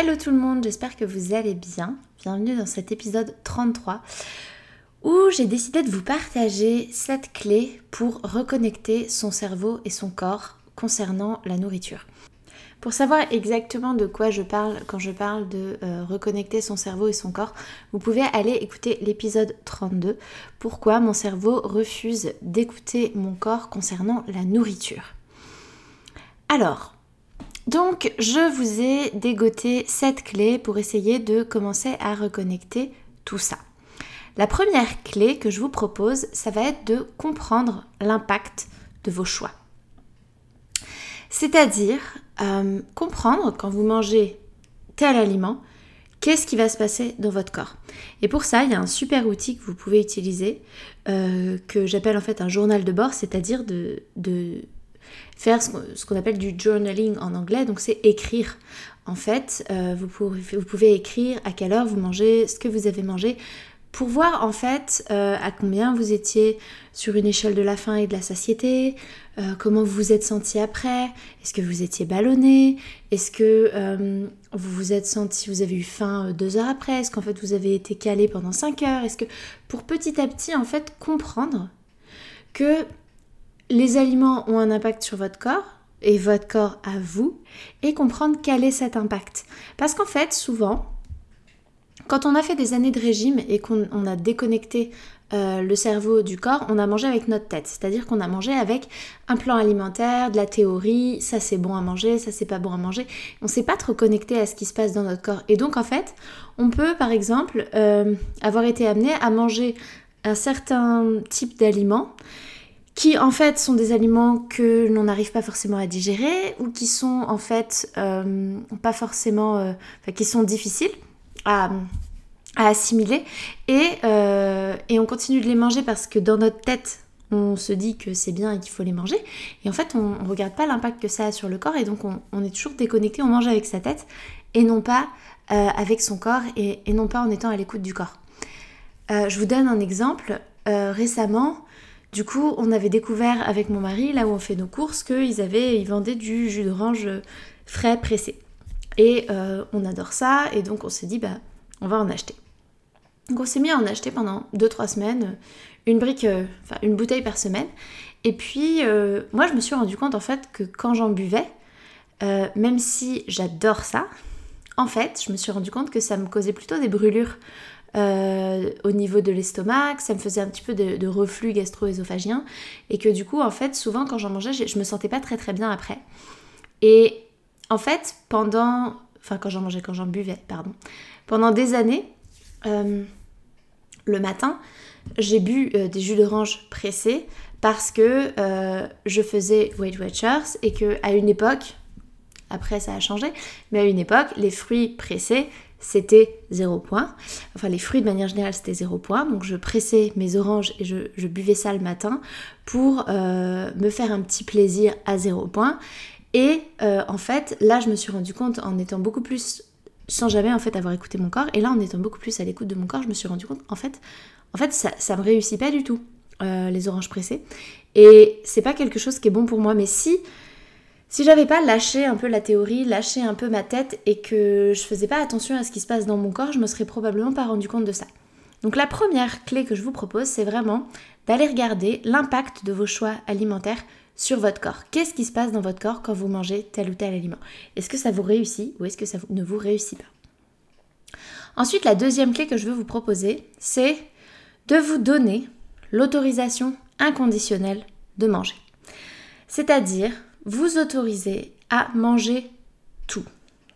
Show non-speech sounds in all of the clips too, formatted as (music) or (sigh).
Hello tout le monde, j'espère que vous allez bien. Bienvenue dans cet épisode 33 où j'ai décidé de vous partager cette clé pour reconnecter son cerveau et son corps concernant la nourriture. Pour savoir exactement de quoi je parle quand je parle de euh, reconnecter son cerveau et son corps, vous pouvez aller écouter l'épisode 32. Pourquoi mon cerveau refuse d'écouter mon corps concernant la nourriture Alors, donc, je vous ai dégoté cette clé pour essayer de commencer à reconnecter tout ça. La première clé que je vous propose, ça va être de comprendre l'impact de vos choix. C'est-à-dire euh, comprendre quand vous mangez tel aliment, qu'est-ce qui va se passer dans votre corps. Et pour ça, il y a un super outil que vous pouvez utiliser, euh, que j'appelle en fait un journal de bord, c'est-à-dire de faire ce qu'on appelle du journaling en anglais, donc c'est écrire. En fait, euh, vous, pouvez, vous, pouvez, écrire à quelle heure vous mangez, ce que vous avez mangé, pour voir en fait euh, à combien vous étiez sur une échelle de la faim et de la satiété, euh, comment vous vous êtes senti après, est-ce que vous étiez ballonné, est-ce que vous vous êtes senti, vous avez eu faim deux heures après, est-ce qu'en fait vous avez été calé pendant cinq heures, est-ce que pour petit à petit en fait comprendre que les aliments ont un impact sur votre corps et votre corps à vous et comprendre quel est cet impact. Parce qu'en fait, souvent, quand on a fait des années de régime et qu'on a déconnecté euh, le cerveau du corps, on a mangé avec notre tête. C'est-à-dire qu'on a mangé avec un plan alimentaire, de la théorie, ça c'est bon à manger, ça c'est pas bon à manger. On ne s'est pas trop connecté à ce qui se passe dans notre corps. Et donc en fait, on peut par exemple euh, avoir été amené à manger un certain type d'aliments qui en fait sont des aliments que l'on n'arrive pas forcément à digérer ou qui sont en fait euh, pas forcément, euh, qui sont difficiles à, assimiler euh, et, on continue de les manger parce que dans notre tête on se dit que c'est bien et qu'il faut les manger et en fait on, ne regarde pas l'impact que ça a sur le corps et donc on, est toujours déconnecté, on mange avec sa tête et non pas avec son corps et, non pas en étant à l'écoute du corps. je vous donne un exemple. récemment, du coup, on avait découvert avec mon mari, là où on fait nos courses, qu'ils ils vendaient du jus d'orange frais pressé. Et euh, on adore ça, et donc on s'est dit, bah, on va en acheter. Donc on s'est mis à en acheter pendant 2-3 semaines, une brique, euh, une bouteille par semaine. Et puis, euh, moi, je me suis rendu compte en fait que quand j'en buvais, même si j'adore ça, en fait, je me suis rendu compte que ça me causait plutôt des brûlures euh, au niveau de l'estomac, ça me faisait un petit peu de, reflux gastro-œsophagien et que du coup en fait souvent quand j'en mangeais je me sentais pas très très bien après. Et en fait pendant, enfin quand j'en mangeais, quand j'en buvais, pardon, pendant des années, euh, le matin j'ai bu euh, des jus d'orange pressés parce que je faisais Weight Watchers et que à une époque, après ça a changé, mais à une époque les fruits pressés c'était 0 point. Enfin, les fruits de manière générale, c'était 0 point. Donc, je pressais mes oranges et je, buvais ça le matin pour euh, me faire un petit plaisir à 0 point. Et euh, en fait, là, je me suis rendu compte en étant beaucoup plus, sans jamais en fait avoir écouté mon corps, et là, en étant beaucoup plus à l'écoute de mon corps, je me suis rendu compte, en fait, en fait ça, ça me réussit pas du tout, euh, les oranges pressées. Et c'est pas quelque chose qui est bon pour moi. Mais si si j'avais pas lâché un peu la théorie, lâché un peu ma tête et que je faisais pas attention à ce qui se passe dans mon corps, je me serais probablement pas rendu compte de ça. Donc la première clé que je vous propose, c'est vraiment d'aller regarder l'impact de vos choix alimentaires sur votre corps. Qu'est-ce qui se passe dans votre corps quand vous mangez tel ou tel aliment? Est-ce que ça vous réussit ou est-ce que ça ne vous réussit pas? Ensuite, la deuxième clé que je veux vous proposer, c'est de vous donner l'autorisation inconditionnelle de manger. C'est-à-dire vous autoriser à manger tout.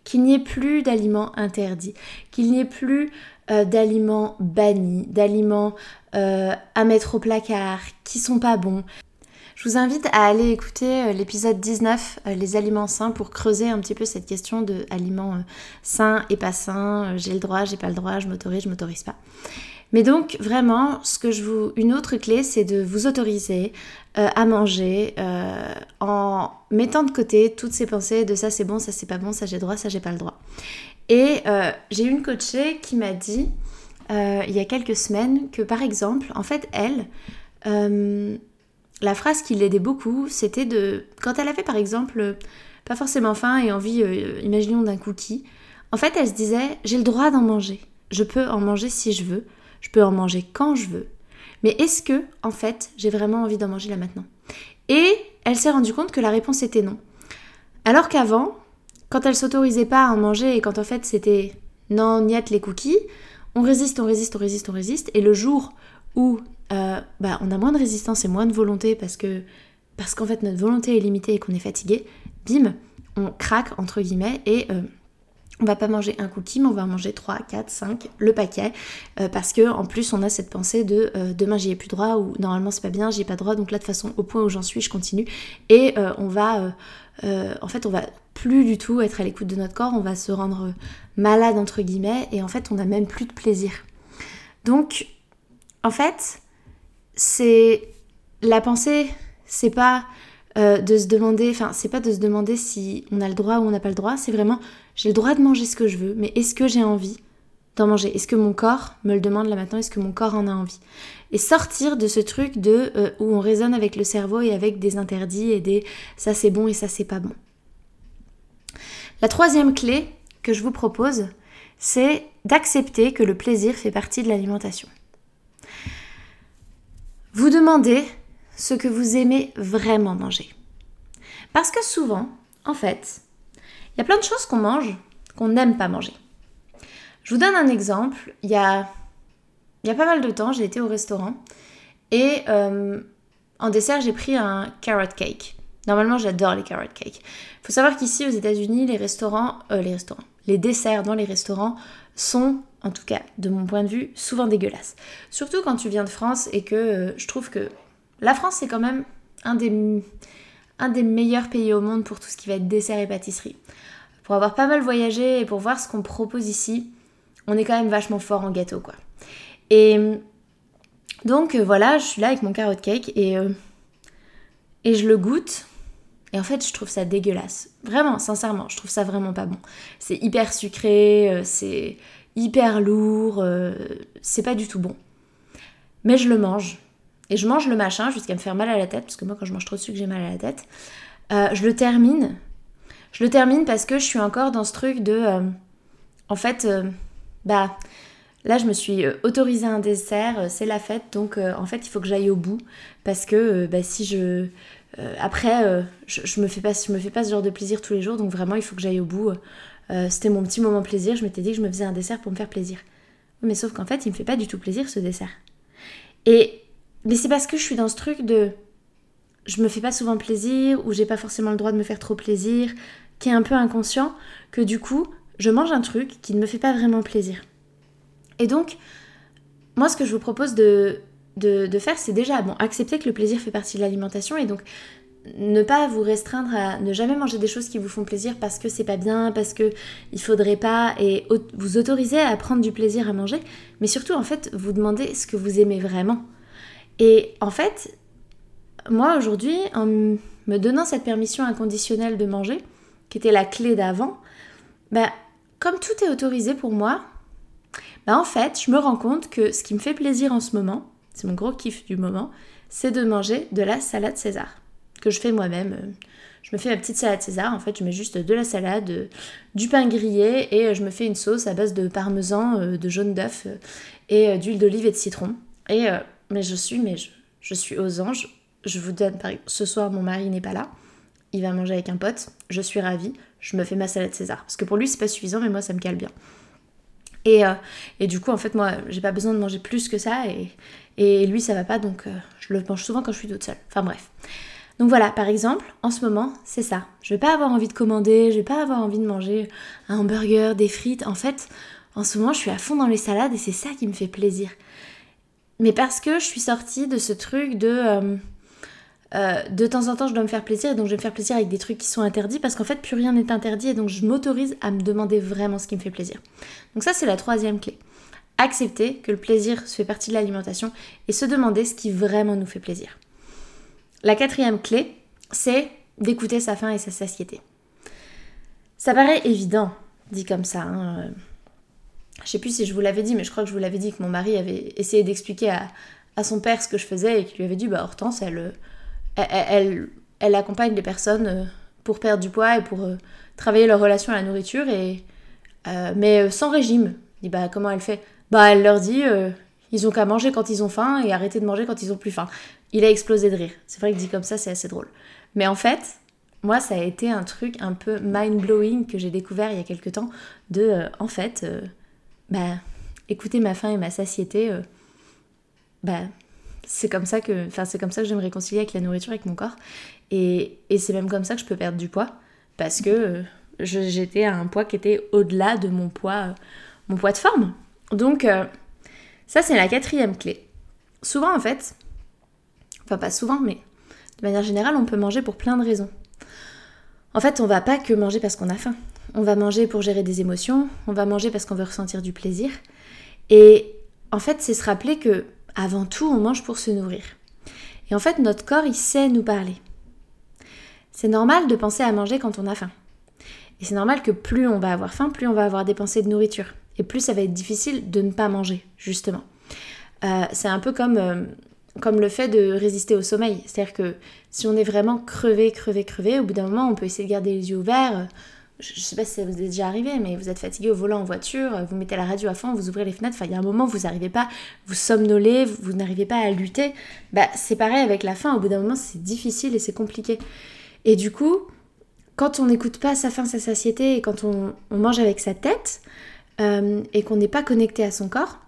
Qu'il n'y ait plus d'aliments interdits, qu'il n'y ait plus euh, d'aliments bannis, d'aliments euh, à mettre au placard, qui sont pas bons. Je vous invite à aller écouter euh, l'épisode 19, les aliments sains, pour creuser un petit peu cette question de aliments sains et pas sains, j'ai le droit, j'ai pas le droit, je m'autorise, je m'autorise pas. Mais donc vraiment, une autre clé, c'est de vous autoriser à manger en mettant de côté toutes ces pensées de ça c'est bon, ça c'est pas bon, ça j'ai droit, ça j'ai pas le droit. Et euh, j'ai une coachée qui m'a dit euh, il y a quelques semaines que par exemple, en fait, elle, euh, la phrase qui l'aidait beaucoup, c'était de. Quand elle avait par exemple pas forcément faim et envie, imaginons, d'un cookie, en fait, elle se disait j'ai le droit d'en manger. Je peux en manger si je veux. Je peux en manger quand je veux. Mais est-ce que, en fait, j'ai vraiment envie d'en manger là maintenant? Et elle s'est rendue compte que la réponse était non. Alors qu'avant, quand elle s'autorisait pas à en manger et quand en fait c'était non, niette les cookies, on résiste, on résiste, on résiste, on résiste. Et le jour où euh, bah, on a moins de résistance et moins de volonté parce que parce qu'en fait notre volonté est limitée et qu'on est fatigué, bim, on craque entre guillemets et euh, on va pas manger un cookie, mais on va manger 3, 4, 5, le paquet, euh, parce que en plus on a cette pensée de demain j'y ai plus droit ou normalement c'est pas bien, j'y ai pas droit, donc là de toute façon au point où j'en suis je continue et on va en fait on va plus du tout être à l'écoute de notre corps, on va se rendre malade entre guillemets et en fait on n'a même plus de plaisir. Donc en fait c'est la pensée, c'est pas euh, de se demander, enfin c'est pas de se demander si on a le droit ou on n'a pas le droit, c'est vraiment j'ai le droit de manger ce que je veux, mais est-ce que j'ai envie d'en manger? Est-ce que mon corps me le demande là maintenant? Est-ce que mon corps en a envie? Et sortir de ce truc de euh, où on raisonne avec le cerveau et avec des interdits et des ça c'est bon et ça c'est pas bon. La troisième clé que je vous propose, c'est d'accepter que le plaisir fait partie de l'alimentation. Vous demandez ce que vous aimez vraiment manger. Parce que souvent, en fait, il y a plein de choses qu'on mange qu'on n'aime pas manger. Je vous donne un exemple. Il y a, a pas mal de temps, j'ai été au restaurant et euh, en dessert, j'ai pris un carrot cake. Normalement, j'adore les carrot cakes. Il faut savoir qu'ici, aux États-Unis, les restaurants, euh, les restaurants, les desserts dans les restaurants sont, en tout cas de mon point de vue, souvent dégueulasses. Surtout quand tu viens de France et que euh, je trouve que la France, c'est quand même un des, meilleurs pays au monde pour tout ce qui va être dessert et pâtisserie. Pour avoir pas mal voyagé et pour voir ce qu'on propose ici, on est quand même vachement fort en gâteau, quoi. Et donc euh, voilà, je suis là avec mon carrot cake et, et je le goûte et en fait, je trouve ça dégueulasse. Vraiment, sincèrement, je trouve ça vraiment pas bon. C'est hyper sucré, euh, c'est hyper lourd, euh, c'est pas du tout bon. Mais je le mange. Et je mange le machin jusqu'à me faire mal à la tête, parce que moi, quand je mange trop de sucre, j'ai mal à la tête. Euh, je le termine. Je le termine parce que je suis encore dans ce truc de. en fait, bah. Là, je me suis autorisé un dessert, c'est la fête, donc en fait, il faut que j'aille au bout parce que bah, si je euh, après, euh, je, me fais pas, je me fais pas ce genre de plaisir tous les jours, donc vraiment, il faut que j'aille au bout. Euh, c'était mon petit moment plaisir. Je m'étais dit que je me faisais un dessert pour me faire plaisir. Mais sauf qu'en fait, il me fait pas du tout plaisir ce dessert. Et mais c'est parce que je suis dans ce truc de je me fais pas souvent plaisir ou j'ai pas forcément le droit de me faire trop plaisir, qui est un peu inconscient, que du coup, je mange un truc qui ne me fait pas vraiment plaisir. Et donc, moi, ce que je vous propose de, faire, c'est déjà bon, accepter que le plaisir fait partie de l'alimentation et donc ne pas vous restreindre à ne jamais manger des choses qui vous font plaisir parce que c'est pas bien, parce que il faudrait pas, et vous autoriser à prendre du plaisir à manger, mais surtout en fait vous demander ce que vous aimez vraiment. Et en fait, moi aujourd'hui, en me donnant cette permission inconditionnelle de manger, qui était la clé d'avant, bah, comme tout est autorisé pour moi, bah en fait, je me rends compte que ce qui me fait plaisir en ce moment, mon gros kiff du moment, c'est de manger de la salade César, que je fais moi-même. je me fais ma petite salade César. En fait, je mets juste de la salade, du pain grillé et je me fais une sauce à base de parmesan, de jaune d'œuf et d'huile d'olive et de citron. Et mais je suis, mais je, suis aux anges. Je vous donne, par ce soir, mon mari n'est pas là. Il va manger avec un pote. Je suis ravie. Je me fais ma salade César. Parce que pour lui, c'est pas suffisant, mais moi, ça me cale bien. Et, euh, et, du coup, en fait, moi, j'ai pas besoin de manger plus que ça. Et, et lui, ça va pas, donc euh, je le mange souvent quand je suis toute seule. Enfin bref. Donc voilà, par exemple, en ce moment, c'est ça. Je vais pas avoir envie de commander, je vais pas avoir envie de manger un hamburger, des frites. En fait, en ce moment, je suis à fond dans les salades et c'est ça qui me fait plaisir. Mais parce que je suis sortie de ce truc de... Euh, euh, de temps en temps, je dois me faire plaisir et donc je vais me faire plaisir avec des trucs qui sont interdits parce qu'en fait, plus rien n'est interdit et donc je m'autorise à me demander vraiment ce qui me fait plaisir. Donc ça, c'est la troisième clé. Accepter que le plaisir fait partie de l'alimentation et se demander ce qui vraiment nous fait plaisir. La quatrième clé, c'est d'écouter sa faim et sa satiété. Ça paraît évident, dit comme ça. Hein. Je sais plus si je vous l'avais dit, mais je crois que je vous l'avais dit que mon mari avait essayé d'expliquer à, à, son père ce que je faisais et qu'il lui avait dit bah Hortense, elle, elle, elle, accompagne les personnes euh, pour perdre du poids et pour euh, travailler leur relation à la nourriture, et, euh, mais sans régime. Dit bah comment elle fait? Bah elle leur dit ils ont qu'à manger quand ils ont faim et arrêter de manger quand ils ont plus faim. Il a explosé de rire. C'est vrai que dit comme ça c'est assez drôle. Mais en fait, moi ça a été un truc un peu mind-blowing que j'ai découvert il y a quelques temps de en fait bah écouter ma faim et ma satiété bah c'est comme ça que enfin c'est comme ça que je me réconcilier avec la nourriture avec mon corps. Et, c'est même comme ça que je peux perdre du poids parce que euh, j'étais à un poids qui était au-delà de mon poids euh, mon poids de forme. Donc euh, ça c'est la quatrième clé. Souvent en fait enfin pas souvent mais de manière générale on peut manger pour plein de raisons. En fait on va pas que manger parce qu'on a faim on va manger pour gérer des émotions on va manger parce qu'on veut ressentir du plaisir et en fait c'est se rappeler que avant tout, on mange pour se nourrir. Et en fait, notre corps, il sait nous parler. C'est normal de penser à manger quand on a faim. Et c'est normal que plus on va avoir faim, plus on va avoir des pensées de nourriture. Et plus ça va être difficile de ne pas manger, justement. Euh, c'est un peu comme, euh, comme le fait de résister au sommeil. C'est-à-dire que si on est vraiment crevé, crevé, crevé, au bout d'un moment, on peut essayer de garder les yeux ouverts, je sais pas si ça vous est déjà arrivé, mais vous êtes fatigué au volant en voiture, vous mettez la radio à fond, vous ouvrez les fenêtres, enfin il y a un moment vous n'arrivez pas, vous somnolez, vous, n'arrivez pas à lutter. Bah c'est pareil avec la faim, au bout d'un moment c'est difficile et c'est compliqué. Et du coup, quand on n'écoute pas sa faim, sa satiété, et quand on, mange avec sa tête, euh, et qu'on n'est pas connecté à son corps,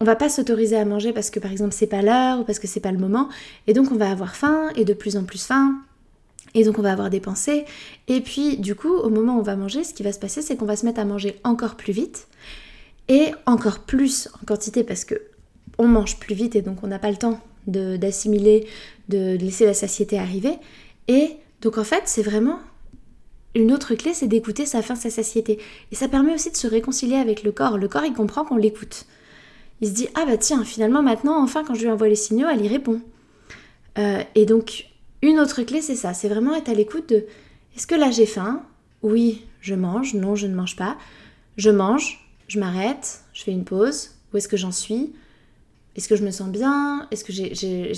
on va pas s'autoriser à manger parce que par exemple c'est pas l'heure ou parce que c'est pas le moment, et donc on va avoir faim et de plus en plus faim et donc on va avoir des pensées. Et puis du coup, au moment où on va manger, ce qui va se passer, c'est qu'on va se mettre à manger encore plus vite et encore plus en quantité parce que on mange plus vite et donc on n'a pas le temps d'assimiler, de, laisser la satiété arriver. Et donc en fait, c'est vraiment une autre clé, c'est d'écouter sa faim, sa satiété. Et ça permet aussi de se réconcilier avec le corps. Le corps, il comprend qu'on l'écoute. Il se dit ah bah tiens, finalement maintenant, enfin quand je lui envoie les signaux, elle y répond. Euh, et donc une autre clé, c'est ça, c'est vraiment être à l'écoute de est-ce que là j'ai faim? Oui, je mange, non, je ne mange pas. Je mange, je m'arrête, je fais une pause, où est-ce que j'en suis? Est-ce que je me sens bien? Est-ce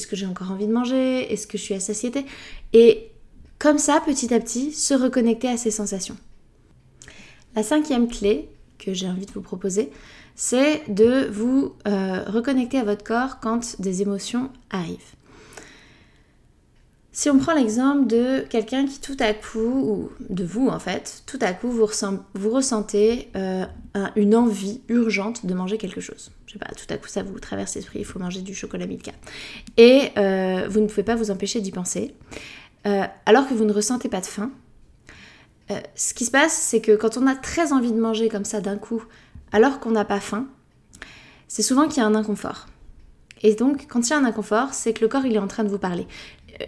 que j'ai encore envie de manger? Est-ce que je suis à satiété? Et comme ça, petit à petit, se reconnecter à ces sensations. La cinquième clé que j'ai envie de vous proposer, c'est de vous euh, reconnecter à votre corps quand des émotions arrivent. Si on prend l'exemple de quelqu'un qui tout à coup, ou de vous en fait, tout à coup vous, ressentez euh, une envie urgente de manger quelque chose. Je sais pas, tout à coup ça vous traverse l'esprit, il faut manger du chocolat Milka. Et euh, vous ne pouvez pas vous empêcher d'y penser. Euh, alors que vous ne ressentez pas de faim. ce qui se passe, c'est que quand on a très envie de manger comme ça d'un coup, alors qu'on n'a pas faim, c'est souvent qu'il y a un inconfort. Et donc, quand il y a un inconfort, c'est que le corps, il est en train de vous parler.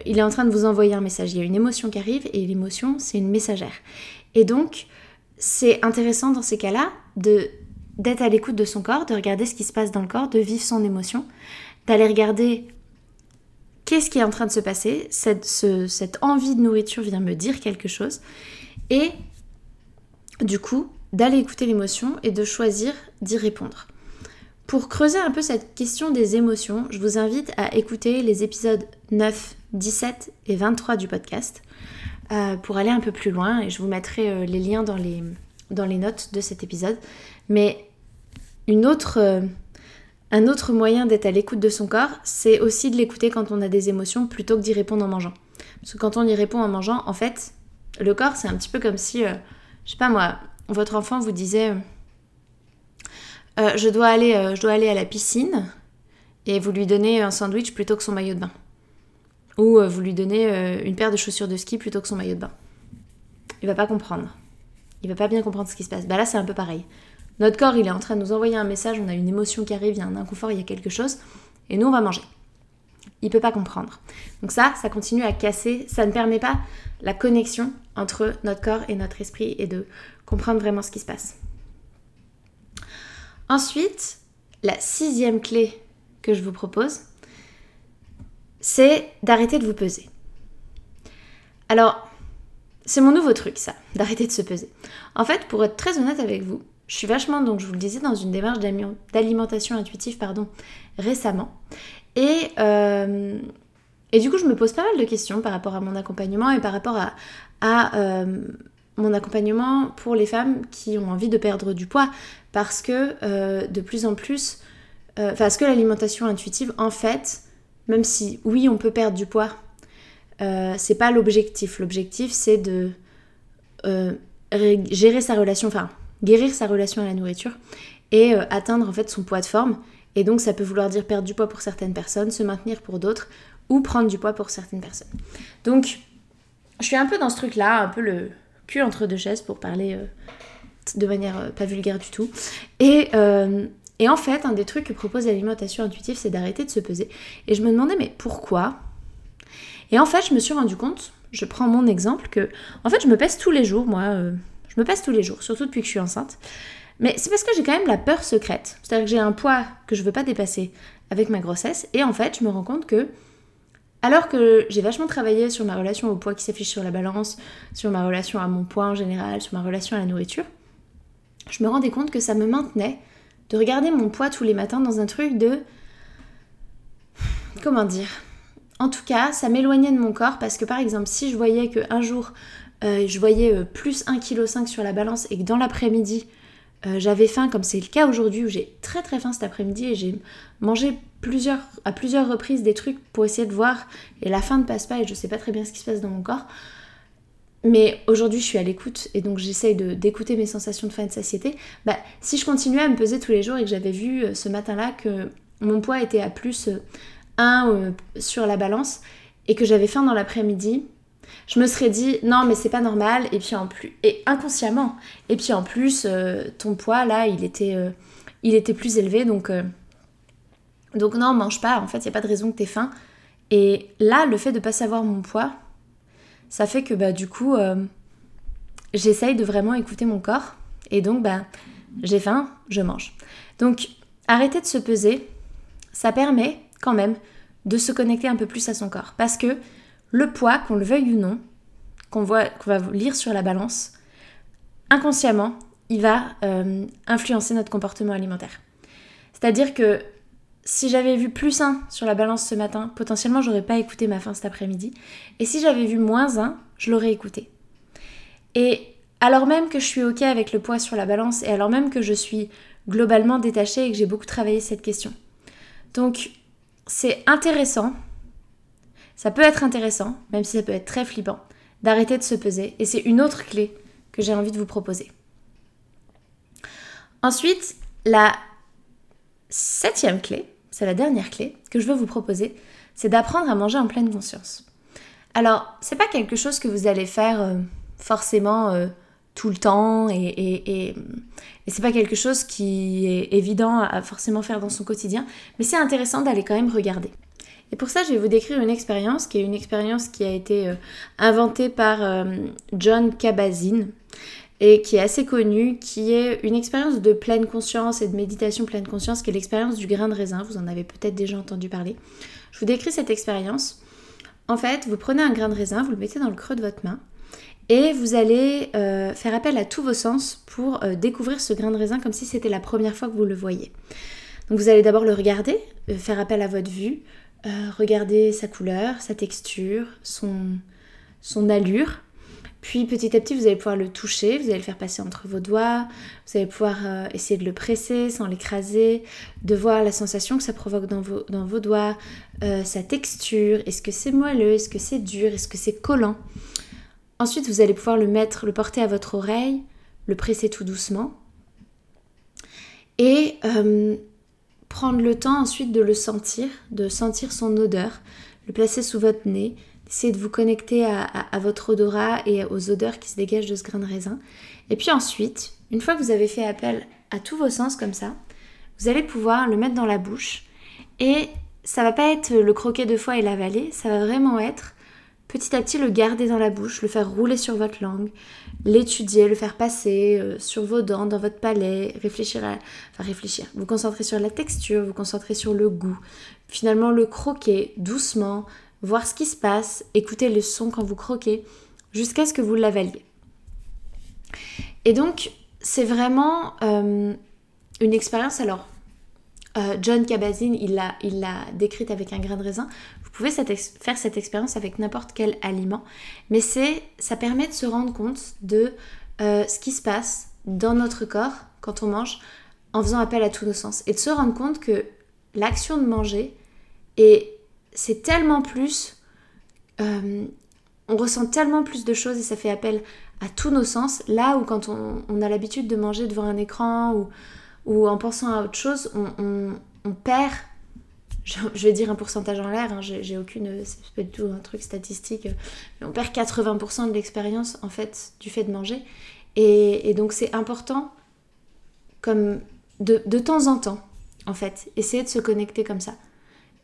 Il est en train de vous envoyer un message. Il y a une émotion qui arrive et l'émotion, c'est une messagère. Et donc, c'est intéressant dans ces cas-là de d'être à l'écoute de son corps, de regarder ce qui se passe dans le corps, de vivre son émotion, d'aller regarder qu'est-ce qui est en train de se passer, cette, cette envie de nourriture vient me dire quelque chose, et du coup, d'aller écouter l'émotion et de choisir d'y répondre. Pour creuser un peu cette question des émotions, je vous invite à écouter les épisodes 9, 17 et 23 du podcast. euh, pour aller un peu plus loin et je vous mettrai euh, les liens dans les, dans les notes de cet épisode. Mais une autre, euh, un autre moyen d'être à l'écoute de son corps, c'est aussi de l'écouter quand on a des émotions plutôt que d'y répondre en mangeant. Parce que quand on y répond en mangeant, en fait, le corps, c'est un petit peu comme si, je sais pas moi, votre enfant vous disait je, dois aller, je dois aller à la piscine et vous lui donnez un sandwich plutôt que son maillot de bain. Ou euh, vous lui donnez euh, une paire de chaussures de ski plutôt que son maillot de bain. Il va pas comprendre. Il va pas bien comprendre ce qui se passe. Bah là, c'est un peu pareil. Notre corps, il est en train de nous envoyer un message, on a une émotion qui arrive, il y a un inconfort, il y a quelque chose, et nous, on va manger. Il peut pas comprendre. Donc ça, ça continue à casser, ça ne permet pas la connexion entre notre corps et notre esprit et de comprendre vraiment ce qui se passe. Ensuite, la sixième clé que je vous propose, c'est d'arrêter de vous peser. Alors, c'est mon nouveau truc, ça, (laughs) d'arrêter de se peser. En fait, pour être très honnête avec vous, je suis vachement, donc je vous le disais, dans une démarche d'alimentation intuitive, pardon, récemment. Et, euh, et du coup, je me pose pas mal de questions par rapport à mon accompagnement et par rapport à, à euh, mon accompagnement pour les femmes qui ont envie de perdre du poids. Parce que euh, de plus en plus, parce que l'alimentation intuitive, en fait, même si oui, on peut perdre du poids, euh, c'est pas l'objectif. L'objectif, c'est de euh, gérer sa relation, enfin, guérir sa relation à la nourriture et euh, atteindre en fait son poids de forme. Et donc, ça peut vouloir dire perdre du poids pour certaines personnes, se maintenir pour d'autres, ou prendre du poids pour certaines personnes. Donc, je suis un peu dans ce truc-là, un peu le cul entre deux chaises pour parler de manière pas vulgaire du tout. Et et en fait, un des trucs que propose l'alimentation intuitive, c'est d'arrêter de se peser. Et je me demandais, mais pourquoi? Et en fait, je me suis rendu compte, je prends mon exemple, que en fait, je me pèse tous les jours, moi. Euh, je me pèse tous les jours, surtout depuis que je suis enceinte. Mais c'est parce que j'ai quand même la peur secrète. C'est-à-dire que j'ai un poids que je veux pas dépasser avec ma grossesse. Et en fait, je me rends compte que, alors que j'ai vachement travaillé sur ma relation au poids qui s'affiche sur la balance, sur ma relation à mon poids en général, sur ma relation à la nourriture, je me rendais compte que ça me maintenait de regarder mon poids tous les matins dans un truc de... Comment dire En tout cas, ça m'éloignait de mon corps parce que par exemple, si je voyais qu'un jour, euh, je voyais euh, plus 1,5 kg sur la balance et que dans l'après-midi, euh, j'avais faim, comme c'est le cas aujourd'hui où j'ai très très faim cet après-midi et j'ai mangé à plusieurs reprises des trucs pour essayer de voir et la faim ne passe pas et je sais pas très bien ce qui se passe dans mon corps. Mais aujourd'hui, je suis à l'écoute et donc j'essaye d'écouter mes sensations de faim et de satiété. Bah, si je continuais à me peser tous les jours et que j'avais vu euh, ce matin-là que mon poids était à plus 1 euh, euh, sur la balance et que j'avais faim dans l'après-midi, je me serais dit non mais c'est pas normal. Et puis en plus et inconsciemment. Et puis en plus ton poids là il était il était plus élevé. Donc donc non mange pas. En fait il y a pas de raison que t'aies faim. Et là le fait de pas savoir mon poids ça fait que bah, du coup, euh, j'essaye de vraiment écouter mon corps. Et donc, bah, j'ai faim, je mange. Donc, arrêter de se peser, ça permet quand même de se connecter un peu plus à son corps. Parce que le poids, qu'on le veuille ou non, qu'on va lire sur la balance, inconsciemment, il va euh, influencer notre comportement alimentaire. C'est-à-dire que si j'avais vu plus 1 sur la balance ce matin, potentiellement j'aurais pas écouté ma faim cet après-midi. Et si j'avais vu moins 1, je l'aurais écouté. Et alors même que je suis ok avec le poids sur la balance et alors même que je suis globalement détachée et que j'ai beaucoup travaillé cette question. Donc c'est intéressant, ça peut être intéressant, même si ça peut être très flippant, d'arrêter de se peser. Et c'est une autre clé que j'ai envie de vous proposer. Ensuite, la septième clé, c'est la dernière clé que je veux vous proposer, c'est d'apprendre à manger en pleine conscience. Alors, c'est pas quelque chose que vous allez faire euh, forcément euh, tout le temps et, et, et, c'est pas quelque chose qui est évident à forcément faire dans son quotidien, mais c'est intéressant d'aller quand même regarder. Et pour ça, je vais vous décrire une expérience qui est une expérience qui a été euh, inventée par John Kabat-Zinn et qui est assez connue, qui est une expérience de pleine conscience et de méditation pleine conscience, qui est l'expérience du grain de raisin. Vous en avez peut-être déjà entendu parler. Je vous décris cette expérience. En fait, vous prenez un grain de raisin, vous le mettez dans le creux de votre main et vous allez euh, faire appel à tous vos sens pour euh, découvrir ce grain de raisin comme si c'était la première fois que vous le voyez. Donc vous allez d'abord le regarder, euh, faire appel à votre vue, regarder sa couleur, sa texture, son, son allure, Puis petit à petit, vous allez pouvoir le toucher, vous allez le faire passer entre vos doigts, vous allez pouvoir euh, essayer de le presser sans l'écraser, de voir la sensation que ça provoque dans vos, doigts, euh, sa texture, est-ce que c'est moelleux, est-ce que c'est dur, est-ce que c'est collant. Ensuite, vous allez pouvoir le mettre, le porter à votre oreille, le presser tout doucement et euh, prendre le temps ensuite de le sentir, de sentir son odeur, le placer sous votre nez, Essayez de vous connecter à, votre odorat et aux odeurs qui se dégagent de ce grain de raisin. Et puis ensuite, une fois que vous avez fait appel à tous vos sens comme ça, vous allez pouvoir le mettre dans la bouche. Et ça va pas être le croquer deux fois et l'avaler, ça va vraiment être petit à petit le garder dans la bouche, le faire rouler sur votre langue, l'étudier, le faire passer euh, sur vos dents, dans votre palais, réfléchir à... Enfin réfléchir, vous concentrer sur la texture, vous concentrer sur le goût, finalement le croquer doucement, voir ce qui se passe, écouter le son quand vous croquez, jusqu'à ce que vous l'avaliez. Et donc, c'est vraiment euh, une expérience. Alors, euh, John Kabat-Zinn, il l'a décrite avec un grain de raisin. Vous pouvez faire cette expérience avec n'importe quel aliment, mais c'est, ça permet de se rendre compte de euh, ce qui se passe dans notre corps quand on mange en faisant appel à tous nos sens et de se rendre compte que l'action de manger est c'est tellement plus. Euh, on ressent tellement plus de choses et ça fait appel à tous nos sens. Là où quand on, a l'habitude de manger devant un écran ou, ou en pensant à autre chose, on, perd, je, vais dire un pourcentage en l'air, hein, j'ai aucune, c'est pas du tout un truc statistique, mais on perd 80% de l'expérience en fait du fait de manger. Et, donc c'est important comme de, de temps en temps, en fait, essayer de se connecter comme ça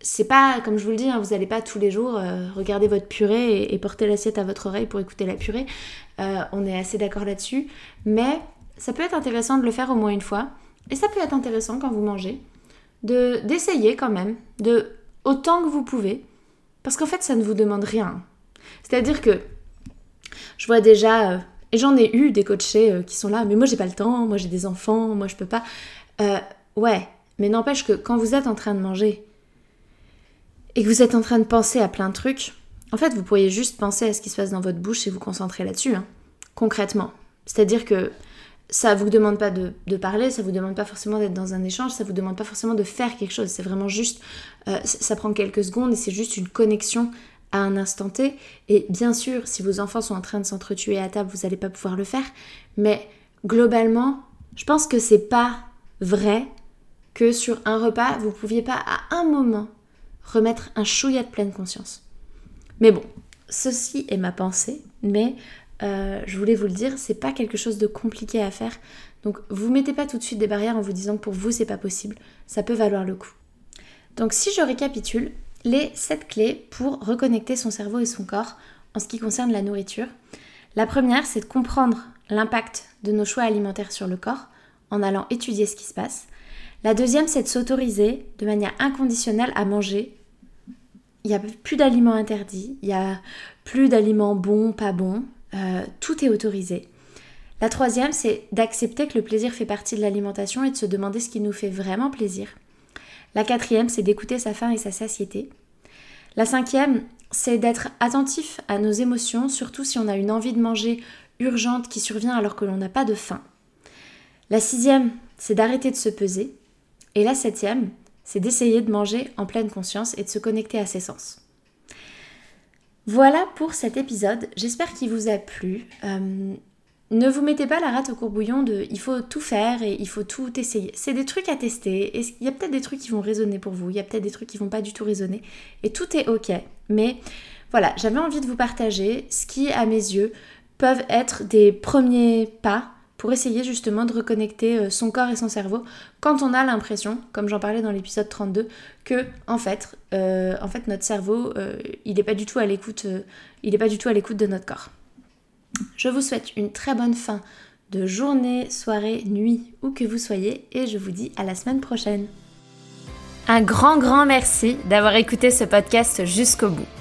c'est pas, comme je vous le dis, hein, vous n'allez pas tous les jours euh, regarder votre purée et, porter l'assiette à votre oreille pour écouter la purée. Euh, on est assez d'accord là-dessus. Mais ça peut être intéressant de le faire au moins une fois. Et ça peut être intéressant quand vous mangez de d'essayer quand même, de autant que vous pouvez. Parce qu'en fait, ça ne vous demande rien. C'est-à-dire que je vois déjà, euh, et j'en ai eu des coachés qui sont là, mais moi j'ai pas le temps, moi j'ai des enfants, moi je peux pas. ouais, mais n'empêche que quand vous êtes en train de manger, et que vous êtes en train de penser à plein de trucs, en fait, vous pourriez juste penser à ce qui se passe dans votre bouche et vous concentrer là-dessus, hein, concrètement. C'est-à-dire que ça vous demande pas de, parler, ça vous demande pas forcément d'être dans un échange, ça vous demande pas forcément de faire quelque chose. C'est vraiment juste, euh, ça prend quelques secondes et c'est juste une connexion à un instant T. Et bien sûr, si vos enfants sont en train de s'entretuer à table, vous n'allez pas pouvoir le faire. Mais globalement, je pense que c'est pas vrai que sur un repas, vous pouviez pas à un moment remettre un chouïa de pleine conscience. Mais bon, ceci est ma pensée, mais euh, je voulais vous le dire, c'est pas quelque chose de compliqué à faire. Donc vous mettez pas tout de suite des barrières en vous disant que pour vous c'est pas possible. Ça peut valoir le coup. Donc si je récapitule, les 7 clés pour reconnecter son cerveau et son corps en ce qui concerne la nourriture. La première, c'est de comprendre l'impact de nos choix alimentaires sur le corps en allant étudier ce qui se passe. La deuxième, c'est de s'autoriser de manière inconditionnelle à manger. Il n'y a plus d'aliments interdits, il n'y a plus d'aliments bons, pas bons, euh, tout est autorisé. La troisième, c'est d'accepter que le plaisir fait partie de l'alimentation et de se demander ce qui nous fait vraiment plaisir. La quatrième, c'est d'écouter sa faim et sa satiété. La cinquième, c'est d'être attentif à nos émotions, surtout si on a une envie de manger urgente qui survient alors que l'on n'a pas de faim. La sixième, c'est d'arrêter de se peser. Et la septième, c'est d'essayer de manger en pleine conscience et de se connecter à ses sens. Voilà pour cet épisode, j'espère qu'il vous a plu. Euh, ne vous mettez pas la rate au courbouillon de il faut tout faire et il faut tout essayer. C'est des trucs à tester et il y a peut-être des trucs qui vont résonner pour vous, il y a peut-être des trucs qui vont pas du tout résonner et tout est ok. Mais voilà, j'avais envie de vous partager ce qui, à mes yeux, peuvent être des premiers pas pour essayer justement de reconnecter euh, son corps et son cerveau quand on a l'impression, comme j'en parlais dans l'épisode 32, que en fait, euh, en fait notre cerveau, euh, il n'est pas du tout à l'écoute, pas du tout à l'écoute de notre corps. Je vous souhaite une très bonne fin de journée, soirée, nuit, où que vous soyez, et je vous dis à la semaine prochaine. Un grand grand merci d'avoir écouté ce podcast jusqu'au bout.